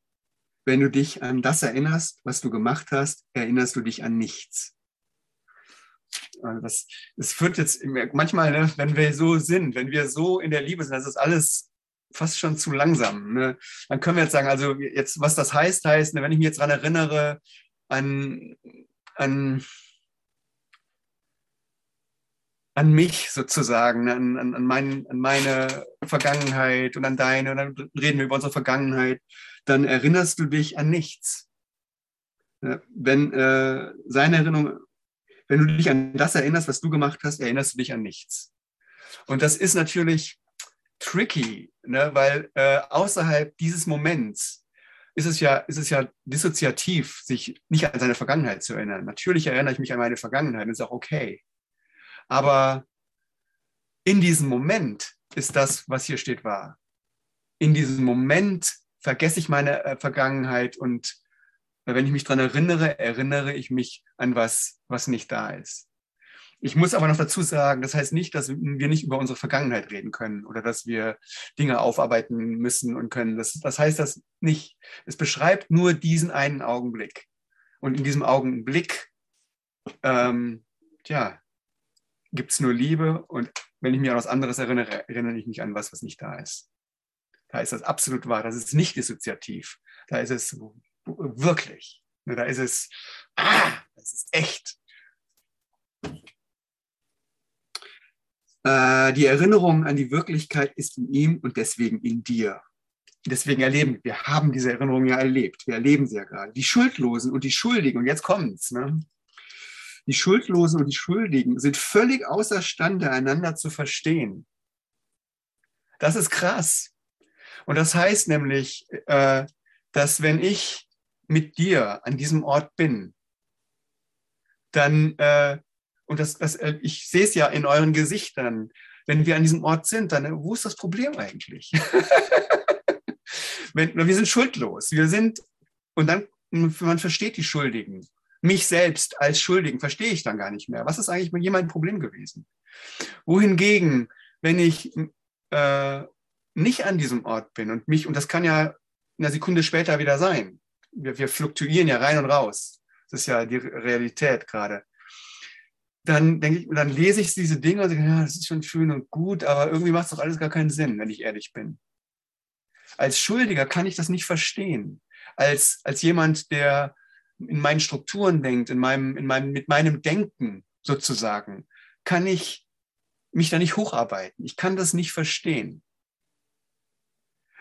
A: Wenn du dich an das erinnerst, was du gemacht hast, erinnerst du dich an nichts. Also das, das führt jetzt manchmal, ne, wenn wir so sind, wenn wir so in der Liebe sind, das ist alles fast schon zu langsam. Ne? Dann können wir jetzt sagen, also jetzt, was das heißt, heißt, ne, wenn ich mich jetzt daran erinnere, an, an an mich sozusagen, an, an, an, mein, an meine Vergangenheit und an deine, und dann reden wir über unsere Vergangenheit, dann erinnerst du dich an nichts. Wenn äh, seine Erinnerung, wenn du dich an das erinnerst, was du gemacht hast, erinnerst du dich an nichts. Und das ist natürlich tricky, ne? weil äh, außerhalb dieses Moments ist es ja, ist es ja dissoziativ, sich nicht an seine Vergangenheit zu erinnern. Natürlich erinnere ich mich an meine Vergangenheit, das ist auch okay. Aber in diesem Moment ist das, was hier steht, wahr. In diesem Moment vergesse ich meine äh, Vergangenheit und wenn ich mich daran erinnere, erinnere ich mich an was, was nicht da ist. Ich muss aber noch dazu sagen, das heißt nicht, dass wir nicht über unsere Vergangenheit reden können oder dass wir Dinge aufarbeiten müssen und können. Das, das heißt das nicht. Es beschreibt nur diesen einen Augenblick. Und in diesem Augenblick, ähm, ja, gibt es nur Liebe und wenn ich mich an was anderes erinnere, erinnere ich mich an was, was nicht da ist. Da ist das absolut wahr. Das ist nicht dissoziativ. Da ist es wirklich. Da ist es, ah, das ist echt. Äh, die Erinnerung an die Wirklichkeit ist in ihm und deswegen in dir. deswegen erleben wir haben diese Erinnerungen ja erlebt. Wir erleben sie ja gerade. Die Schuldlosen und die Schuldigen, und jetzt kommt's, ne? Die Schuldlosen und die Schuldigen sind völlig außerstande, einander zu verstehen. Das ist krass. Und das heißt nämlich, äh, dass wenn ich mit dir an diesem Ort bin, dann, äh, und das, das, äh, ich sehe es ja in euren Gesichtern, wenn wir an diesem Ort sind, dann, wo ist das Problem eigentlich? wenn, wir sind schuldlos. Wir sind, und dann, man versteht die Schuldigen. Mich selbst als Schuldigen verstehe ich dann gar nicht mehr. Was ist eigentlich mit jemandem Problem gewesen? Wohingegen, wenn ich äh, nicht an diesem Ort bin und mich, und das kann ja eine Sekunde später wieder sein. Wir, wir fluktuieren ja rein und raus. Das ist ja die Realität gerade. Dann denke ich, dann lese ich diese Dinge und denke, ja, das ist schon schön und gut, aber irgendwie macht es doch alles gar keinen Sinn, wenn ich ehrlich bin. Als Schuldiger kann ich das nicht verstehen. Als, als jemand, der in meinen Strukturen denkt, in meinem, in meinem, mit meinem Denken sozusagen, kann ich mich da nicht hocharbeiten. Ich kann das nicht verstehen.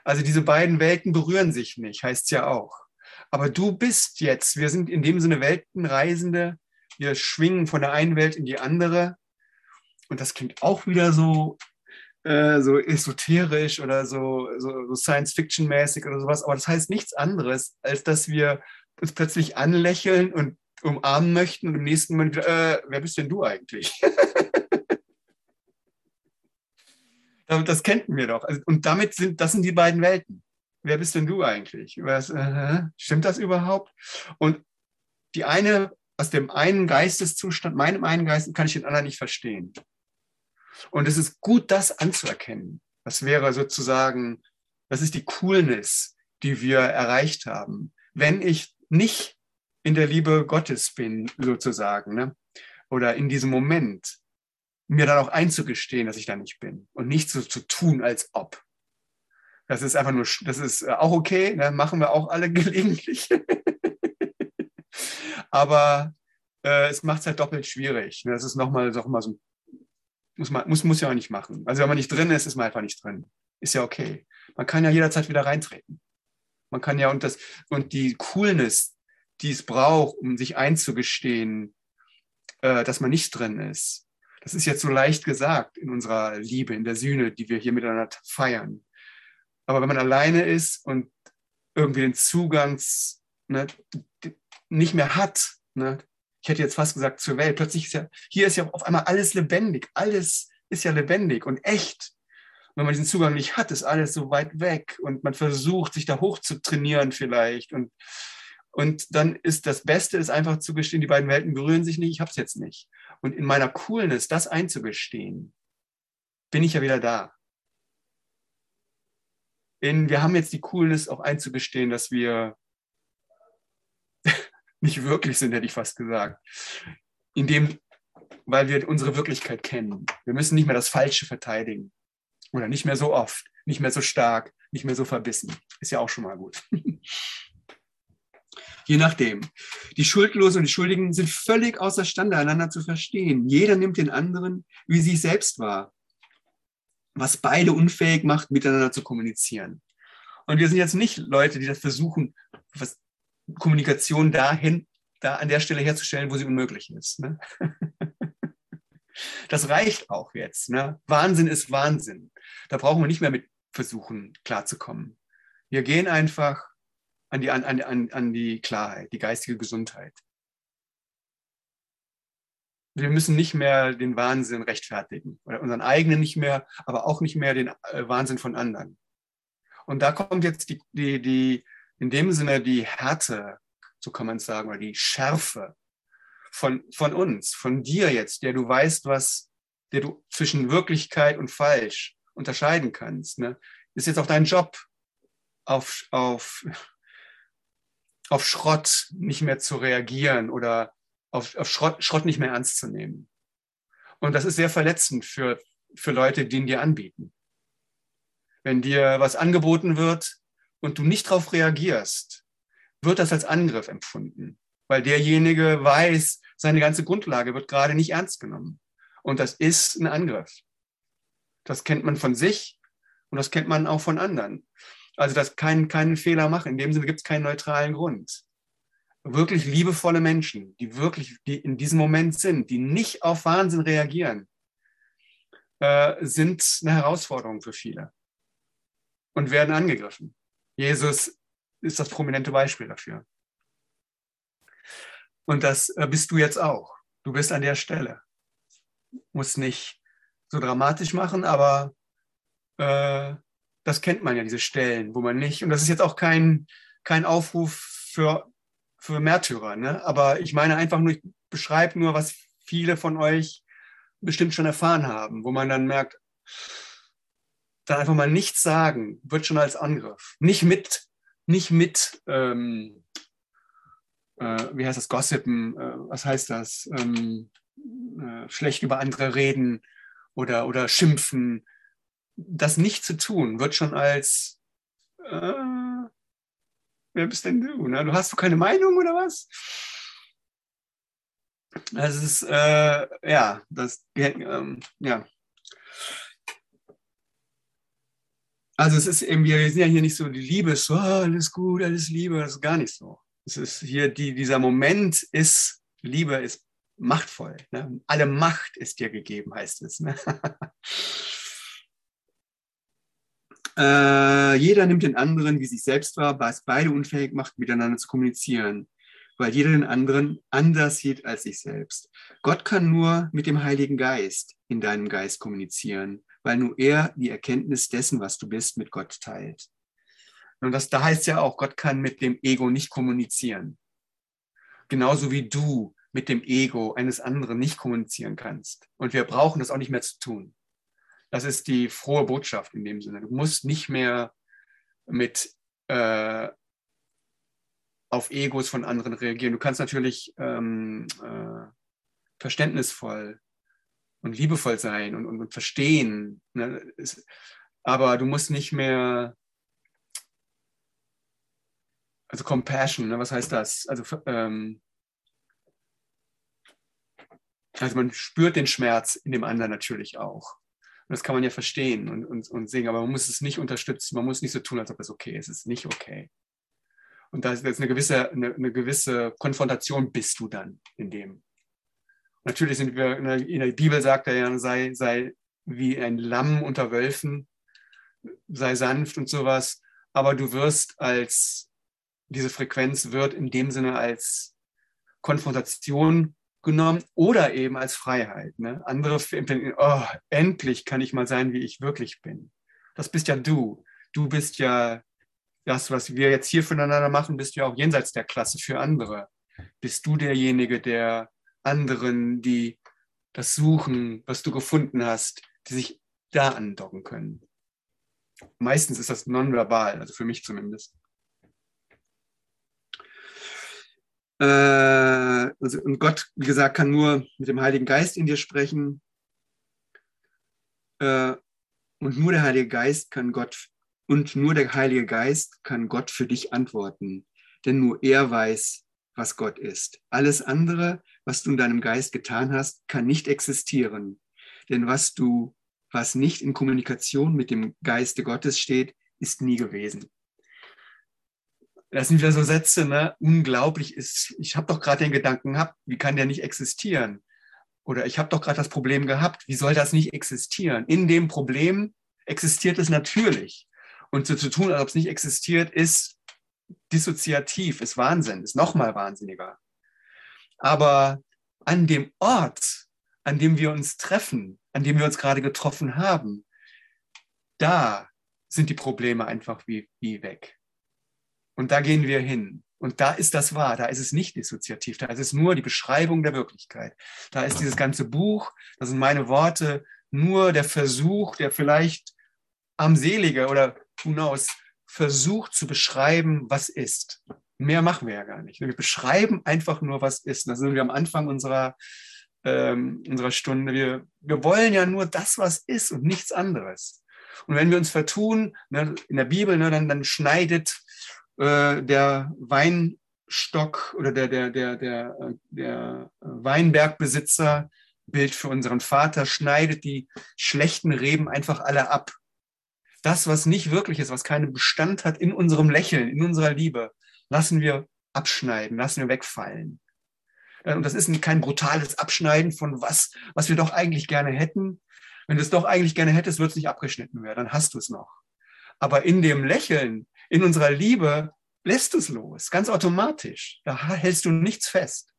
A: Also diese beiden Welten berühren sich nicht, heißt ja auch. Aber du bist jetzt, wir sind in dem Sinne Weltenreisende, wir schwingen von der einen Welt in die andere. Und das klingt auch wieder so, äh, so esoterisch oder so, so, so Science-Fiction-mäßig oder sowas. Aber das heißt nichts anderes, als dass wir uns plötzlich anlächeln und umarmen möchten und im nächsten Moment äh, wer bist denn du eigentlich? das kennten wir doch. Also, und damit sind, das sind die beiden Welten. Wer bist denn du eigentlich? Was, äh, stimmt das überhaupt? Und die eine, aus dem einen Geisteszustand, meinem einen Geist, kann ich den anderen nicht verstehen. Und es ist gut, das anzuerkennen. Das wäre sozusagen, das ist die Coolness, die wir erreicht haben. Wenn ich nicht in der Liebe Gottes bin, sozusagen, ne? oder in diesem Moment, mir dann auch einzugestehen, dass ich da nicht bin und nicht so zu tun, als ob. Das ist einfach nur, das ist äh, auch okay, ne? machen wir auch alle gelegentlich. Aber äh, es macht es halt doppelt schwierig. Ne? Das ist nochmal noch mal so, muss, man, muss, muss ja auch nicht machen. Also wenn man nicht drin ist, ist man einfach nicht drin. Ist ja okay. Man kann ja jederzeit wieder reintreten. Man kann ja, und das, und die Coolness, die es braucht, um sich einzugestehen, äh, dass man nicht drin ist, das ist jetzt so leicht gesagt in unserer Liebe, in der Sühne, die wir hier miteinander feiern. Aber wenn man alleine ist und irgendwie den Zugang ne, nicht mehr hat, ne, ich hätte jetzt fast gesagt zur Welt, plötzlich ist ja, hier ist ja auf einmal alles lebendig, alles ist ja lebendig und echt. Und wenn man diesen Zugang nicht hat, ist alles so weit weg und man versucht, sich da hoch zu trainieren vielleicht und und dann ist das Beste, ist einfach zu gestehen, die beiden Welten berühren sich nicht, ich habe es jetzt nicht. Und in meiner Coolness, das einzugestehen, bin ich ja wieder da. In, wir haben jetzt die Coolness auch einzugestehen, dass wir nicht wirklich sind, hätte ich fast gesagt. Indem, weil wir unsere Wirklichkeit kennen. Wir müssen nicht mehr das Falsche verteidigen. Oder nicht mehr so oft, nicht mehr so stark, nicht mehr so verbissen. Ist ja auch schon mal gut. Je nachdem. Die Schuldlosen und die Schuldigen sind völlig außerstande, einander zu verstehen. Jeder nimmt den anderen, wie sich selbst wahr. Was beide unfähig macht, miteinander zu kommunizieren. Und wir sind jetzt nicht Leute, die das versuchen, was Kommunikation dahin, da an der Stelle herzustellen, wo sie unmöglich ist. Ne? Das reicht auch jetzt. Ne? Wahnsinn ist Wahnsinn. Da brauchen wir nicht mehr mit versuchen, klarzukommen. Wir gehen einfach an die, an, an, an die Klarheit, die geistige Gesundheit. Wir müssen nicht mehr den Wahnsinn rechtfertigen oder unseren eigenen nicht mehr, aber auch nicht mehr den äh, Wahnsinn von anderen. Und da kommt jetzt die, die, die, in dem Sinne die Härte, so kann man es sagen, oder die Schärfe von, von uns, von dir jetzt, der du weißt, was, der du zwischen Wirklichkeit und falsch unterscheiden kannst. Ne? Ist jetzt auch dein Job, auf, auf auf Schrott nicht mehr zu reagieren oder auf, auf Schrott, Schrott nicht mehr ernst zu nehmen. Und das ist sehr verletzend für, für Leute, die ihn dir anbieten. Wenn dir was angeboten wird und du nicht darauf reagierst, wird das als Angriff empfunden, weil derjenige weiß, seine ganze Grundlage wird gerade nicht ernst genommen. Und das ist ein Angriff. Das kennt man von sich und das kennt man auch von anderen. Also, dass keinen, keinen Fehler machen. In dem Sinne gibt es keinen neutralen Grund. Wirklich liebevolle Menschen, die wirklich, die in diesem Moment sind, die nicht auf Wahnsinn reagieren, äh, sind eine Herausforderung für viele und werden angegriffen. Jesus ist das prominente Beispiel dafür. Und das äh, bist du jetzt auch. Du bist an der Stelle. Muss nicht so dramatisch machen, aber äh, das kennt man ja, diese Stellen, wo man nicht, und das ist jetzt auch kein, kein Aufruf für, für Märtyrer, ne? aber ich meine einfach nur, ich beschreibe nur, was viele von euch bestimmt schon erfahren haben, wo man dann merkt, dann einfach mal nichts sagen, wird schon als Angriff. Nicht mit, nicht mit, ähm, äh, wie heißt das, Gossipen, äh, was heißt das, ähm, äh, schlecht über andere reden oder, oder schimpfen. Das nicht zu tun, wird schon als, äh, wer bist denn du? Ne? Du hast du keine Meinung oder was? Das ist, äh, ja, das, ähm, ja. Also es ist eben, wir sind ja hier nicht so, die Liebe ist so, oh, alles gut, alles Liebe, das ist gar nicht so. Es ist hier, die, dieser Moment ist, Liebe ist machtvoll. Ne? Alle Macht ist dir gegeben, heißt es. Ne? äh, jeder nimmt den anderen wie sich selbst wahr, was beide unfähig macht, miteinander zu kommunizieren weil jeder den anderen anders sieht als sich selbst. Gott kann nur mit dem Heiligen Geist in deinem Geist kommunizieren, weil nur er die Erkenntnis dessen, was du bist, mit Gott teilt. Und das, da heißt ja auch, Gott kann mit dem Ego nicht kommunizieren. Genauso wie du mit dem Ego eines anderen nicht kommunizieren kannst. Und wir brauchen das auch nicht mehr zu tun. Das ist die frohe Botschaft in dem Sinne. Du musst nicht mehr mit äh, auf Egos von anderen reagieren. Du kannst natürlich ähm, äh, verständnisvoll und liebevoll sein und, und, und verstehen. Ne? Es, aber du musst nicht mehr, also Compassion, ne? was heißt das? Also, ähm, also man spürt den Schmerz in dem anderen natürlich auch. Und das kann man ja verstehen und, und, und sehen, aber man muss es nicht unterstützen. Man muss nicht so tun, als ob es okay ist. Es ist nicht okay. Und da ist eine gewisse, eine, eine gewisse Konfrontation bist du dann in dem. Natürlich sind wir, in der, in der Bibel sagt er ja, sei, sei wie ein Lamm unter Wölfen, sei sanft und sowas, aber du wirst als, diese Frequenz wird in dem Sinne als Konfrontation genommen oder eben als Freiheit. Ne? Andere empfinden, oh, endlich kann ich mal sein, wie ich wirklich bin. Das bist ja du. Du bist ja das, was wir jetzt hier füreinander machen, bist du ja auch jenseits der Klasse für andere. Bist du derjenige, der anderen, die das suchen, was du gefunden hast, die sich da andocken können. Meistens ist das nonverbal, also für mich zumindest. Äh, also, und Gott, wie gesagt, kann nur mit dem Heiligen Geist in dir sprechen. Äh, und nur der Heilige Geist kann Gott und nur der Heilige Geist kann Gott für dich antworten, denn nur er weiß, was Gott ist. Alles andere, was du in deinem Geist getan hast, kann nicht existieren. Denn was du, was nicht in Kommunikation mit dem Geiste Gottes steht, ist nie gewesen. Das sind wieder so Sätze, ne? Unglaublich ist, ich habe doch gerade den Gedanken gehabt, wie kann der nicht existieren? Oder ich habe doch gerade das Problem gehabt, wie soll das nicht existieren? In dem Problem existiert es natürlich. Und so zu tun, als ob es nicht existiert, ist dissoziativ, ist Wahnsinn, ist nochmal wahnsinniger. Aber an dem Ort, an dem wir uns treffen, an dem wir uns gerade getroffen haben, da sind die Probleme einfach wie, wie weg. Und da gehen wir hin. Und da ist das wahr, da ist es nicht dissoziativ, da ist es nur die Beschreibung der Wirklichkeit. Da ist dieses ganze Buch, das sind meine Worte, nur der Versuch, der vielleicht armselige oder who knows, versucht zu beschreiben, was ist. Mehr machen wir ja gar nicht. Wir beschreiben einfach nur, was ist. Da sind wir am Anfang unserer, ähm, unserer Stunde. Wir, wir wollen ja nur das, was ist und nichts anderes. Und wenn wir uns vertun, ne, in der Bibel, ne, dann, dann schneidet äh, der Weinstock oder der, der, der, der, der Weinbergbesitzer, Bild für unseren Vater, schneidet die schlechten Reben einfach alle ab Das, was nicht wirklich ist, was keinen Bestand hat in unserem Lächeln, in unserer Liebe, lassen wir abschneiden, lassen wir wegfallen. Äh, und das ist kein brutales Abschneiden von was, was wir doch eigentlich gerne hätten. Wenn du es doch eigentlich gerne hättest, wird es nicht abgeschnitten werden, dann hast du es noch. Aber in dem Lächeln, in unserer Liebe, lässt es los, ganz automatisch. Da hältst du nichts fest.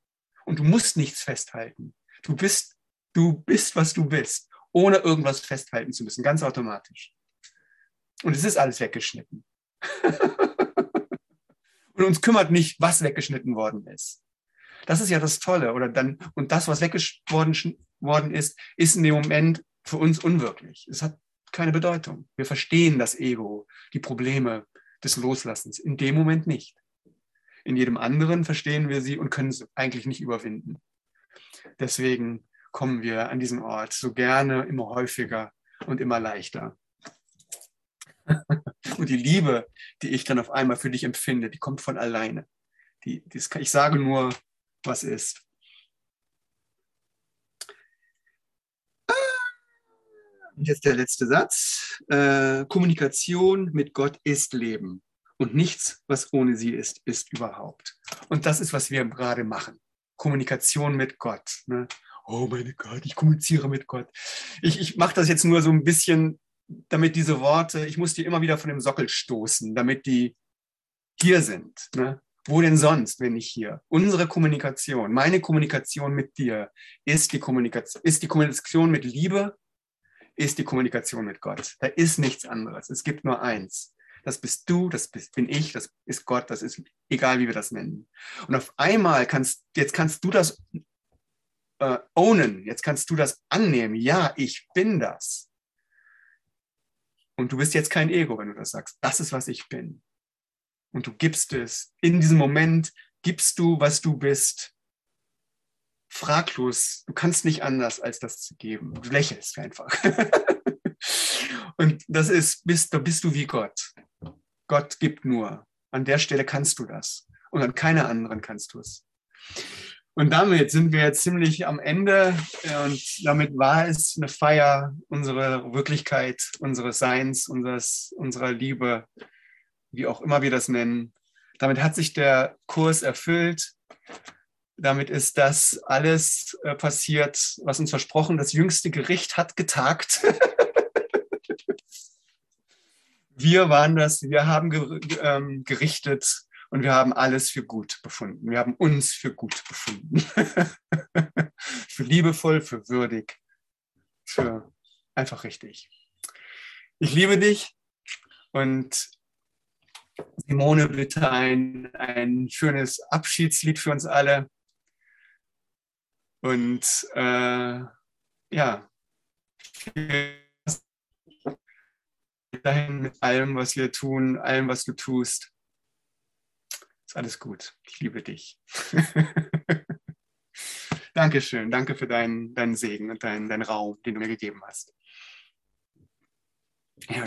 A: Und du musst nichts festhalten. Du bist, du bist, was du bist, ohne irgendwas festhalten zu müssen, ganz automatisch. Und es ist alles weggeschnitten. und uns kümmert nicht, was weggeschnitten worden ist. Das ist ja das Tolle. Oder dann, und das, was weggeschnitten worden ist, ist in dem Moment für uns unwirklich. Es hat keine Bedeutung. Wir verstehen das Ego, die Probleme des Loslassens. In dem Moment nicht. In jedem anderen verstehen wir sie und können sie eigentlich nicht überwinden. Deswegen kommen wir an diesen Ort so gerne, immer häufiger und immer leichter. und die Liebe, die ich dann auf einmal für dich empfinde, die kommt von alleine. Die, die ich sage nur, was ist. Und jetzt der letzte Satz. Äh, Kommunikation mit Gott ist Leben. Und nichts, was ohne sie ist, ist überhaupt. Und das ist, was wir gerade machen. Kommunikation mit Gott. Ne? Oh mein Gott, ich kommuniziere mit Gott. Ich, ich mache das jetzt nur so ein bisschen, damit diese Worte, ich muss die immer wieder von dem Sockel stoßen, damit die hier sind. Ne? Wo denn sonst, wenn nicht hier? Unsere Kommunikation, meine Kommunikation mit dir ist die Kommunikation, ist die Kommunikation mit Liebe, ist die Kommunikation mit Gott. Da ist nichts anderes. Es gibt nur eins. Das bist du, das bin ich, das ist Gott, das ist egal, wie wir das nennen. Und auf einmal kannst, jetzt kannst du das äh, ownen, jetzt kannst du das annehmen. Ja, ich bin das. Und du bist jetzt kein Ego, wenn du das sagst. Das ist, was ich bin. Und du gibst es. In diesem Moment gibst du, was du bist. Fraglos. Du kannst nicht anders, als das zu geben. Du lächelst einfach. Und das ist, bist, da bist du wie Gott. Gott gibt nur. An der Stelle kannst du das. Und an keiner anderen kannst du es. Und damit sind wir jetzt ziemlich am Ende. Und damit war es eine Feier unserer Wirklichkeit, unseres Seins, unseres, unserer Liebe, wie auch immer wir das nennen. Damit hat sich der Kurs erfüllt. Damit ist das alles äh, passiert, was uns versprochen. Das jüngste Gericht hat getagt. wir waren das, wir haben ähm, gerichtet und wir haben alles für gut befunden. Wir haben uns für gut befunden. für liebevoll, für würdig, für einfach richtig. Ich liebe dich und Simone, bitte ein, ein schönes Abschiedslied für uns alle. Und äh, ja, dahin mit allem, was wir tun, allem, was du tust. Ist alles gut. Ich liebe dich. Dankeschön. Danke für deinen, deinen Segen und deinen, deinen Raum, den du mir gegeben hast. Ja,